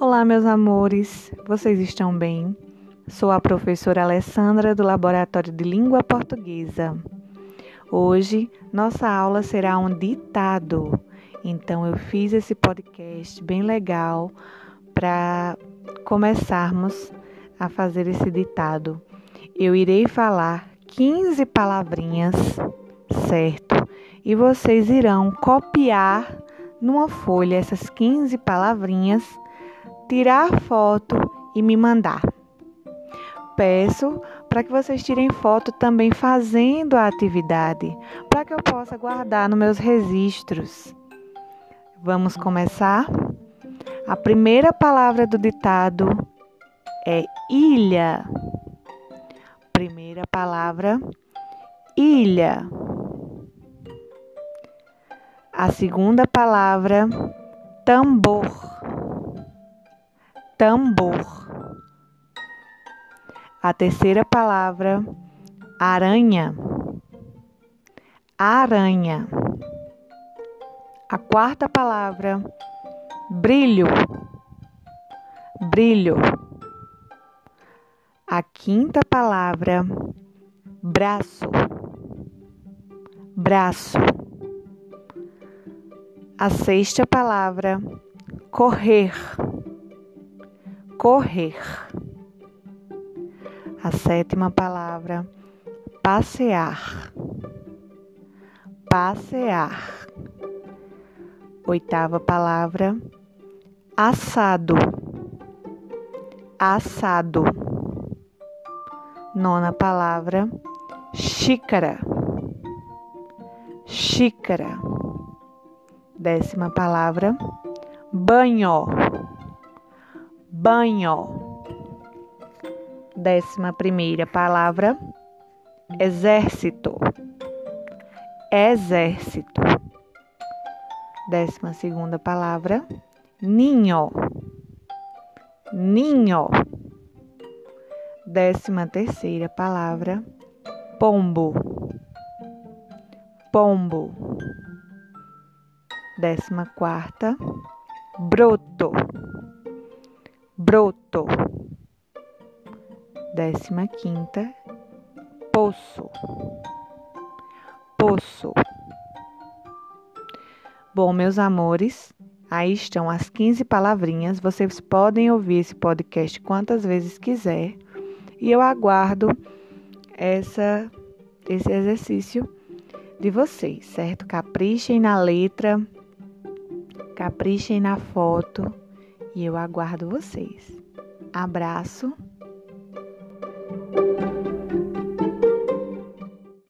Olá, meus amores, vocês estão bem? Sou a professora Alessandra do Laboratório de Língua Portuguesa. Hoje, nossa aula será um ditado. Então, eu fiz esse podcast bem legal para começarmos a fazer esse ditado. Eu irei falar 15 palavrinhas, certo? E vocês irão copiar numa folha essas 15 palavrinhas tirar foto e me mandar. Peço para que vocês tirem foto também fazendo a atividade, para que eu possa guardar nos meus registros. Vamos começar? A primeira palavra do ditado é ilha. Primeira palavra, ilha. A segunda palavra, tambor tambor. A terceira palavra, aranha. Aranha. A quarta palavra, brilho. Brilho. A quinta palavra, braço. Braço. A sexta palavra, correr correr. A sétima palavra, passear. Passear. Oitava palavra, assado. Assado. Nona palavra, xícara. Xícara. Décima palavra, banho banho. Décima primeira palavra, exército. Exército. Décima segunda palavra, ninho. Ninho. Décima terceira palavra, pombo. Pombo. Décima quarta, broto broto. Décima quinta, poço. Poço. Bom, meus amores, aí estão as 15 palavrinhas. Vocês podem ouvir esse podcast quantas vezes quiser. E eu aguardo essa, esse exercício de vocês, certo? Caprichem na letra, caprichem na foto e eu aguardo vocês. Abraço!